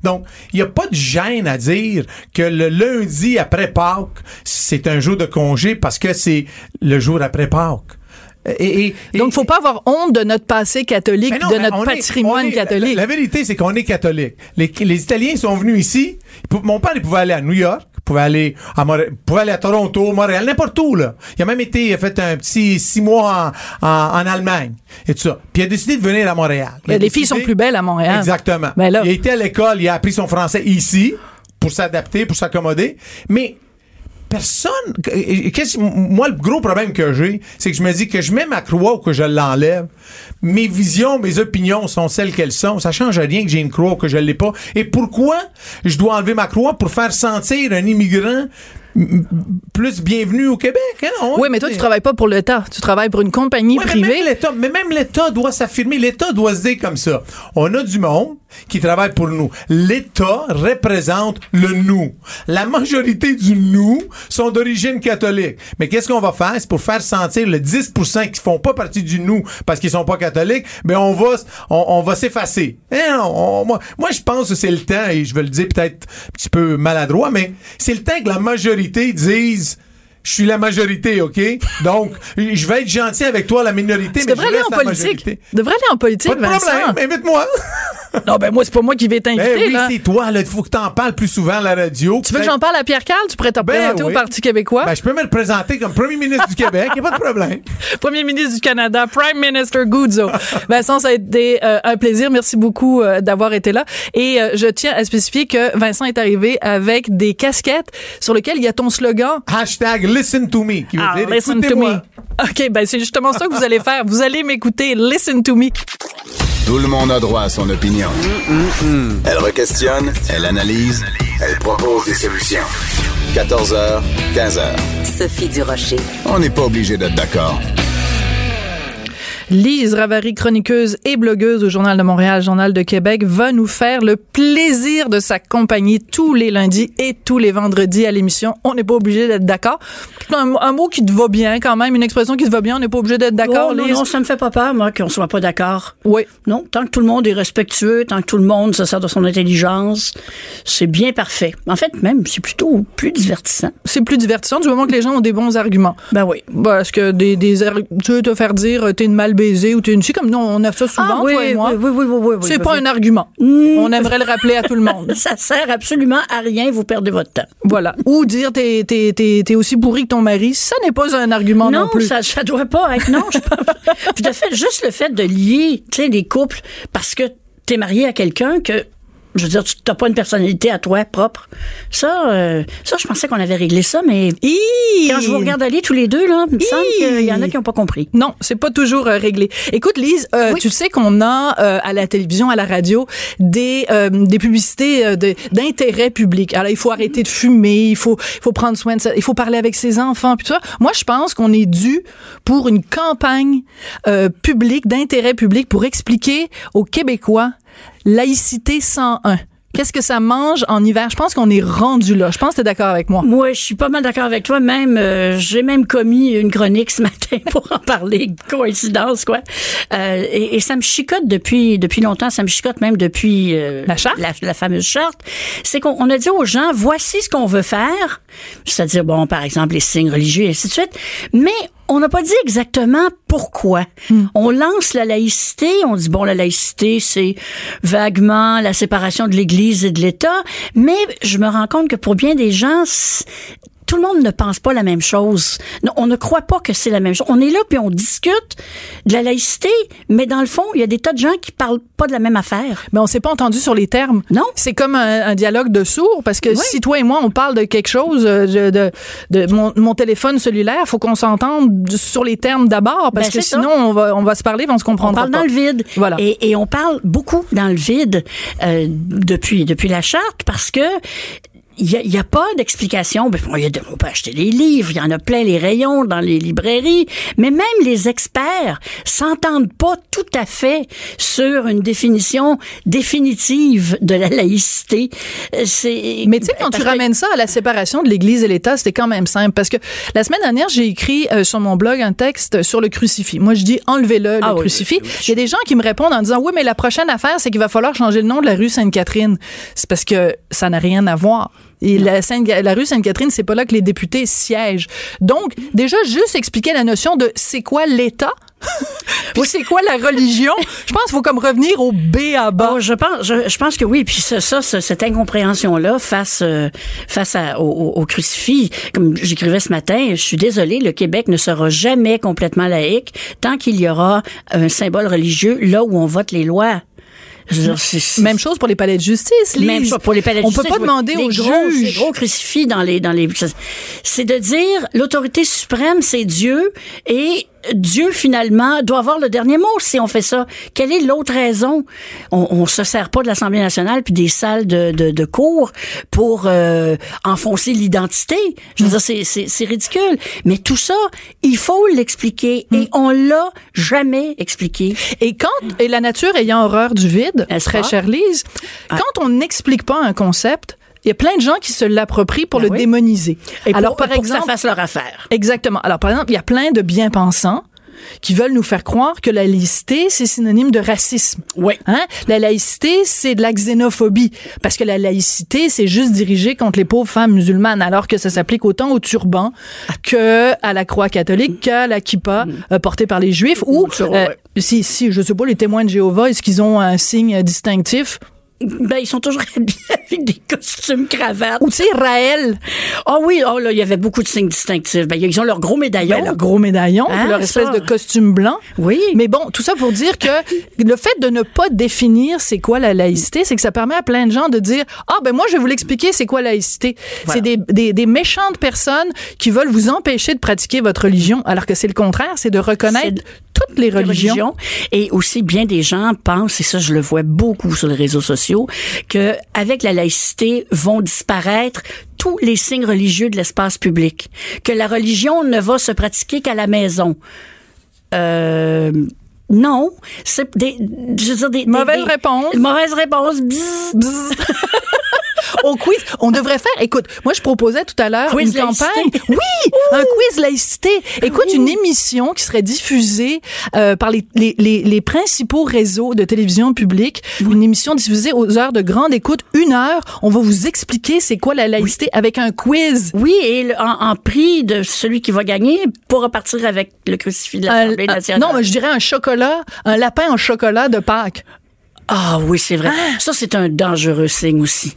Donc, il n'y a pas de gêne à dire que le lundi après Pâques, c'est un jour de congé parce que c'est le jour après Pâques. Et, il Donc, faut pas avoir honte de notre passé catholique, de notre patrimoine catholique. La, vérité, c'est qu'on est catholique. Les, les, Italiens sont venus ici. Mon père, il pouvait aller à New York, pouvait aller à Montréal, pouvait aller à Toronto, Montréal, n'importe où, là. Il a même été, il a fait un petit six mois en, en, Allemagne et tout ça. Puis il a décidé de venir à Montréal. les filles sont plus belles à Montréal. Exactement. Ben là. Il a été à l'école, il a appris son français ici pour s'adapter, pour s'accommoder. Mais personne. Moi, le gros problème que j'ai, c'est que je me dis que je mets ma croix ou que je l'enlève. Mes visions, mes opinions sont celles qu'elles sont. Ça change rien que j'ai une croix ou que je l'ai pas. Et pourquoi je dois enlever ma croix pour faire sentir un immigrant plus bienvenue au Québec. Hein, oui, mais toi, tu travailles pas pour l'État. Tu travailles pour une compagnie privée. Mais même l'État doit s'affirmer. L'État doit se dire comme ça. On a du monde qui travaille pour nous. L'État représente le nous. La majorité du nous sont d'origine catholique. Mais qu'est-ce qu'on va faire? C'est pour faire sentir le 10% qui font pas partie du nous parce qu'ils sont pas catholiques, mais on va, on, va s'effacer. Eh moi, moi, je pense que c'est le temps, et je vais le dire peut-être un petit peu maladroit, mais c'est le temps que la majorité disent je suis la majorité, OK? Donc, je vais être gentil avec toi, la minorité, mais je aller en politique. devrais aller en politique, Pas de problème, invite-moi. Non, ben moi, c'est pas moi qui vais t'inviter, ben oui, c'est toi, là. Il faut que t'en parles plus souvent à la radio. Tu veux que j'en parle à Pierre Carl? Tu pourrais te ben présenter au Parti québécois? Ben, je peux me le présenter comme premier ministre du Québec, y a pas de problème. [LAUGHS] premier ministre du Canada, Prime Minister Guzzo. [LAUGHS] Vincent, ça a été euh, un plaisir. Merci beaucoup euh, d'avoir été là. Et euh, je tiens à spécifier que Vincent est arrivé avec des casquettes sur lesquelles il y a ton slogan. Hashtag listen to me, qui veut ah, dire listen to me. OK, ben c'est justement ça que vous allez faire. Vous allez m'écouter. Listen to me. Tout le monde a droit à son opinion. Elle requestionne, elle analyse, elle propose des solutions. 14h, 15h. Sophie Durocher. On n'est pas obligé d'être d'accord. Lise Ravary, chroniqueuse et blogueuse au Journal de Montréal, Journal de Québec, va nous faire le plaisir de s'accompagner tous les lundis et tous les vendredis à l'émission. On n'est pas obligé d'être d'accord. Un, mot qui te va bien quand même, une expression qui te va bien, on n'est pas obligé d'être d'accord. Oh, non, non, ça me fait pas peur, moi, qu'on soit pas d'accord. Oui. Non, tant que tout le monde est respectueux, tant que tout le monde se sert de son intelligence, c'est bien parfait. En fait, même, c'est plutôt plus divertissant. C'est plus divertissant du moment que les gens ont des bons arguments. Ben oui. Parce que des, des tu veux te faire dire, t'es une mal baiser ou t'es une fille comme nous, on a ça souvent, ah, toi et moi. Oui, oui, oui, oui, C'est pas un argument. Mm. On aimerait le rappeler à tout le monde. [LAUGHS] ça sert absolument à rien, vous perdez votre temps. Voilà. Ou dire t'es, t'es, t'es, aussi pourri que ton mari, ça n'est pas un argument non, non plus. Non, ça, ça doit pas être. Non, je [LAUGHS] Tout à fait. Juste le fait de lier, tu sais, les couples parce que t'es marié à quelqu'un que je veux dire, tu n'as pas une personnalité à toi propre. Ça, euh, ça, je pensais qu'on avait réglé ça, mais quand je vous regarde aller tous les deux, là, il me semble qu'il y en a qui n'ont pas compris. Non, c'est pas toujours euh, réglé. Écoute, Lise, euh, tu sais qu'on a à la télévision, à la radio, des des publicités d'intérêt public. Alors, il faut arrêter de fumer, il faut il faut prendre soin de ça, il faut parler avec ses enfants, puis tout ça. Moi, je pense qu'on est dû pour une campagne publique d'intérêt public pour expliquer aux Québécois Laïcité 101. Qu'est-ce que ça mange en hiver? Je pense qu'on est rendu là. Je pense que tu es d'accord avec moi. Moi, je suis pas mal d'accord avec toi. Même, euh, j'ai même commis une chronique ce [LAUGHS] matin pour en parler. Coïncidence, quoi. Euh, et, ça me chicote depuis depuis longtemps. Ça me chicote même depuis euh, la charte, la, fameuse charte. C'est qu'on a dit aux gens, voici ce qu'on veut faire. C'est-à-dire, bon, par exemple, les signes religieux et ainsi de suite. Mais on n'a pas dit exactement pourquoi. Hmm. On lance la laïcité, on dit bon la laïcité c'est vaguement la séparation de l'Église et de l'État, mais je me rends compte que pour bien des gens tout le monde ne pense pas la même chose. On ne croit pas que c'est la même chose. On est là puis on discute de la laïcité, mais dans le fond, il y a des tas de gens qui parlent pas de la même affaire. Mais on s'est pas entendu sur les termes. Non. C'est comme un, dialogue de sourds parce que si toi et moi on parle de quelque chose, euh, de, de, mon, téléphone cellulaire, faut qu'on s'entende sur les termes d'abord parce ben, que sinon on va on va se parler, on se comprendra on parle dans le vide. Voilà. Et, on parle beaucoup dans le vide euh, depuis depuis la charte parce que il n'y a, pas d'explication. Ben, on peut acheter des livres, il y en a plein les rayons dans les librairies, mais même les experts s'entendent pas tout à fait sur une définition définitive de la laïcité. C'est Mais tu sais quand tu ramènes ça à la séparation de l'Église et l'État, c'était quand même simple parce que la semaine dernière, j'ai écrit euh, sur mon blog un texte sur le crucifix. Moi, je dis enlevez-le le ah crucifix. Il y a des gens qui me répondent en disant oui, mais la prochaine affaire, c'est qu'il va falloir changer le nom de la rue Sainte-Catherine. C'est parce que ça n'a rien à voir. Et la, la rue Sainte-Catherine, c'est pas là que les députés siègent. Donc, déjà, juste expliquer la notion de c'est quoi l'État? [LAUGHS] Puis c'est quoi la religion? Je pense qu'il faut comme revenir au B à bas. Oh, je pense, je, pense que oui. Puis ça, ça cette incompréhension-là face euh, face à, au, crucifix, comme j'écrivais ce matin, je suis désolée, le Québec ne sera jamais complètement laïque tant qu'il y aura un symbole religieux là où on vote les lois. Même chose pour les palais de justice. Même chose pour les palais de On justice. On peut pas demander aux juges. Les gros crucifix dans les dans les. C'est de dire l'autorité suprême c'est Dieu et Dieu, finalement, doit avoir le dernier mot si on fait ça. Quelle est l'autre raison? On, on se sert pas de l'Assemblée nationale puis des salles de, de, de cours pour euh, enfoncer l'identité. Je veux dire, c'est, ridicule. Mais tout ça, il faut l'expliquer et mm. on l'a jamais expliqué. Et quand, et la nature ayant horreur du vide, très chère Lise, ah. quand on n'explique pas un concept, il y a plein de gens qui se l'approprient pour ben le démoniser. Et Alors, par exemple, que ça fasse leur affaire. Exactement. Alors, par exemple, il y a plein de bien-pensants qui veulent nous faire croire que la laïcité, c'est synonyme de racisme. Oui. Hein? La laïcité, c'est de la xénophobie. Parce que la laïcité, c'est juste dirigé contre les pauvres femmes musulmanes, alors que ça s'applique autant au turban que à la croix catholique, qu'à la kippa mm. euh, portée par les juifs, ou, euh, si, si, je sais pas, les témoins de Jéhovah, est-ce qu'ils ont un signe distinctif? Ben, ils sont toujours [LAUGHS] habillés avec des costumes cravates. Ou tu sais, Raël. Ah oh oui, oh là, il y avait beaucoup de signes distinctifs. Ben, ils ont leur gros médaillon. Ben, leur gros médaillon, hein, leur espèce de costume blanc. Oui. Mais bon, tout ça pour dire que [LAUGHS] le fait de ne pas définir c'est quoi la laïcité, c'est que ça permet à plein de gens de dire, ah ben moi, je vais vous l'expliquer c'est quoi la laïcité. C'est des, des, des, méchantes personnes qui veulent vous empêcher de pratiquer votre religion, alors que c'est le contraire, c'est de reconnaître toutes les religions. Et aussi, bien des gens pensent, et ça, je le vois beaucoup sur les réseaux sociaux, que avec la laïcité vont disparaître tous les signes religieux de l'espace public, que la religion ne va se pratiquer qu'à la maison. Euh, non, c'est des, je veux dire des mauvaise réponse. Mauvaise réponse. Bzz. [LAUGHS] au quiz. On devrait faire, écoute, moi je proposais tout à l'heure une campagne. Oui, un quiz laïcité. Écoute, une émission qui serait diffusée euh, par les, les, les, les, principaux réseaux de télévision publique. Une émission diffusée aux heures de grande écoute, une heure. On va vous expliquer c'est quoi la laïcité avec un quiz. Oui, et en, prix de celui qui va gagner pour repartir avec le crucifix de l'Assemblée nationale. non, mais je dirais un chocolat, un lapin en chocolat de Pâques. Ah oui, c'est vrai. Ah! Ça, c'est un dangereux signe aussi.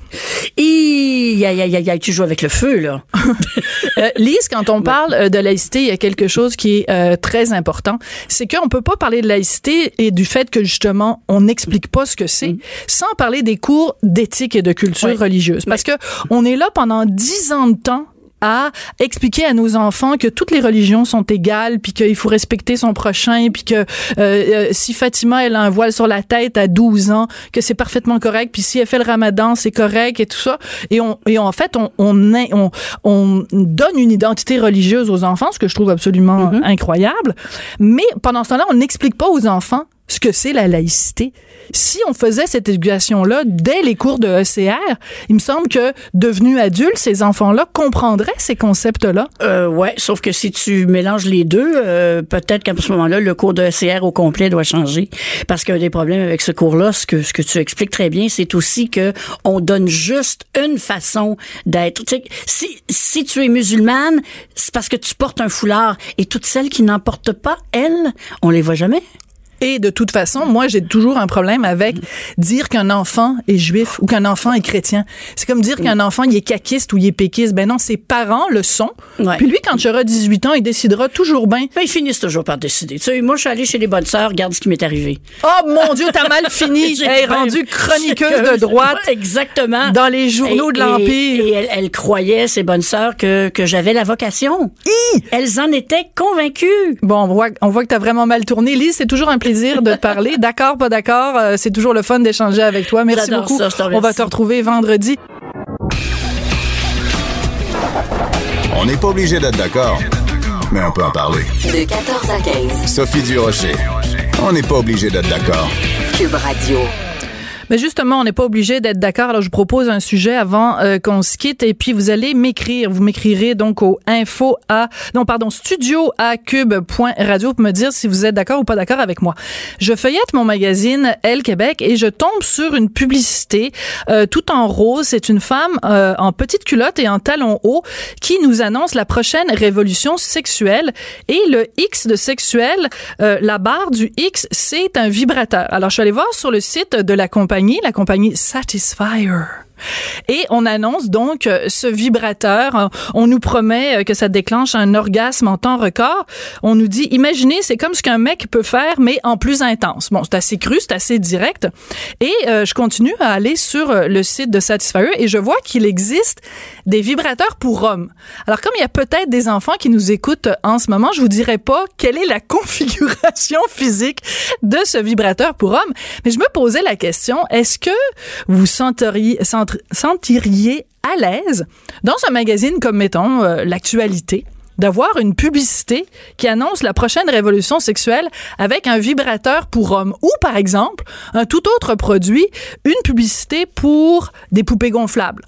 Et aïe, aïe, aïe, tu joues avec le feu, là. [LAUGHS] euh, Lise, quand on parle euh, de laïcité, il y a quelque chose qui est euh, très important. C'est qu'on peut pas parler de laïcité et du fait que, justement, on n'explique pas ce que c'est mm. sans parler des cours d'éthique et de culture religieuse. Parce que on est là pendant dix ans de temps à expliquer à nos enfants que toutes les religions sont égales, puis qu'il faut respecter son prochain, puis que euh, euh, si Fatima elle a un voile sur la tête à 12 ans, que c'est parfaitement correct, puis si elle fait le Ramadan, c'est correct et tout ça. Et on et en fait on on, on, on donne une identité religieuse aux enfants, ce que je trouve absolument mm-hmm. incroyable. Mais pendant ce temps-là, on n'explique pas aux enfants ce que c'est la laïcité. Si on faisait cette éducation-là dès les cours de ECR, il me semble que devenus adultes, ces enfants-là comprendraient ces concepts-là. Euh, ouais, sauf que si tu mélanges les deux, euh, peut-être qu'à ce moment-là, le cours de ECR au complet doit changer. Parce qu'un des problèmes avec ce cours-là, ce que, tu expliques très bien, c'est aussi que on donne juste une façon d'être. Si, si tu es musulmane, c'est parce que tu portes un foulard. Et toutes celles qui n'en portent pas, elles, on les voit jamais. Et de toute façon, moi, j'ai toujours un problème avec dire qu'un enfant est juif ou qu'un enfant est chrétien. C'est comme dire qu'un enfant, il est caquiste ou il est péquiste. Ben non, ses parents le sont. Puis lui, quand il aura 18 ans, il décidera toujours bien. Ben, ils finissent toujours par décider. Tu sais, moi, je suis allée chez les bonnes sœurs, regarde ce qui m'est arrivé. Oh mon Dieu, t'as mal [LAUGHS] fini. Elle est rendue chroniqueuse de droite. Exactement. Dans les journaux de l'Empire. Et, elle, elle, croyait, ces bonnes sœurs, que, que j'avais la vocation. Elles en étaient convaincues. Bon, on voit, on voit que t'as vraiment mal tourné. Lise, c'est toujours un plaisir de te parler. D'accord, pas d'accord. Euh, c'est toujours le fun d'échanger avec toi. Merci beaucoup. On va te retrouver vendredi. On n'est pas obligé d'être d'accord, mais on peut en parler. De 14 à 15. Sophie Durocher. On n'est pas obligé d'être d'accord. Cube Radio. Mais justement, on n'est pas obligé d'être d'accord. Alors, je vous propose un sujet avant euh, qu'on se quitte et puis vous allez m'écrire. Vous m'écrirez donc au info à, non, pardon, studio à cube.radio pour me dire si vous êtes d'accord ou pas d'accord avec moi. Je feuillette mon magazine Elle Québec et je tombe sur une publicité euh, tout en rose. C'est une femme euh, en petite culotte et en talons hauts qui nous annonce la prochaine révolution sexuelle et le X de sexuel, la barre du X, c'est un vibrateur. Alors, je suis allée voir sur le site de la compagnie, la compagnie Satisfyer. Et on annonce donc euh, ce vibrateur. Euh, on nous promet euh, que ça déclenche un orgasme en temps record. On nous dit, imaginez, c'est comme ce qu'un mec peut faire, mais en plus intense. Bon, c'est assez cru, c'est assez direct. Et je continue à aller sur le site de Satisfyer et je vois qu'il existe des vibrateurs pour hommes. Alors, comme il y a peut-être des enfants qui nous écoutent en ce moment, je vous dirai pas quelle est la [LAUGHS] configuration physique de ce vibrateur pour hommes, mais je me posais la question, est-ce que vous senteriez, sentiriez à l'aise dans un magazine comme, mettons, euh, l'actualité, d'avoir une publicité qui annonce la prochaine révolution sexuelle avec un vibrateur pour hommes ou par exemple un tout autre produit, une publicité pour des poupées gonflables.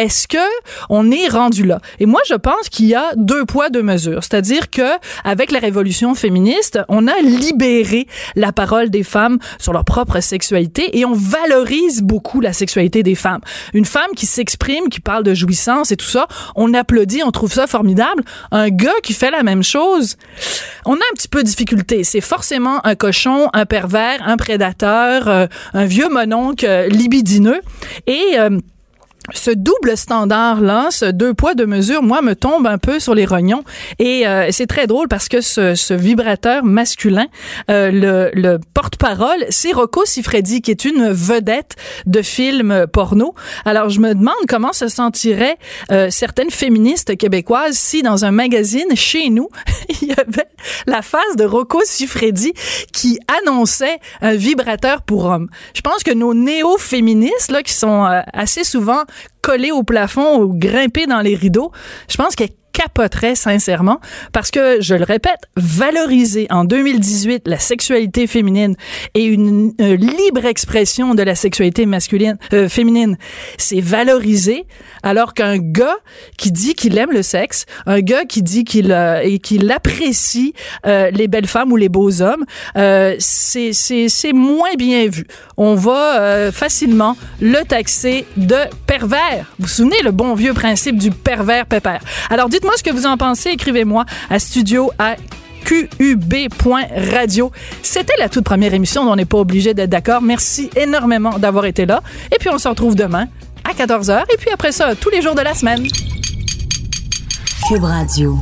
Est-ce que on est rendu là? Et moi, je pense qu'il y a deux poids deux mesures, c'est-à-dire que avec la révolution féministe, on a libéré la parole des femmes sur leur propre sexualité et on valorise beaucoup la sexualité des femmes. Une femme qui s'exprime, qui parle de jouissance et tout ça, on applaudit, on trouve ça formidable. Un gars qui fait la même chose, on a un petit peu de difficulté. C'est forcément un cochon, un pervers, un prédateur, euh, un vieux mononcle euh, libidineux et euh, ce double standard là, ce deux poids deux mesures, moi me tombe un peu sur les rognons et euh, c'est très drôle parce que ce, ce vibrateur masculin, euh, le, le porte-parole, c'est Rocco Siffredi qui est une vedette de films porno. Alors je me demande comment se sentiraient euh, certaines féministes québécoises si dans un magazine chez nous [LAUGHS] il y avait la face de Rocco Siffredi qui annonçait un vibrateur pour hommes. Je pense que nos néo-féministes là qui sont assez souvent collé au plafond ou grimper dans les rideaux. Je pense qu'elle capoterait sincèrement parce que, je le répète, valoriser en 2018 la sexualité féminine et une, libre expression de la sexualité masculine, euh, féminine, c'est valoriser alors qu'un gars qui dit qu'il aime le sexe, un gars qui dit qu'il euh, et qu'il apprécie euh, les belles femmes ou les beaux hommes, c'est c'est moins bien vu. On va facilement le taxer de pervers. Vous vous souvenez le bon vieux principe du pervers pépère. Alors dites-moi ce que vous en pensez. Écrivez-moi à studio à qub.radio. C'était la toute première émission on n'est pas obligé d'être d'accord. Merci énormément d'avoir été là. Et puis on se retrouve demain à 14h. Et puis après ça, tous les jours de la semaine. Cube Radio.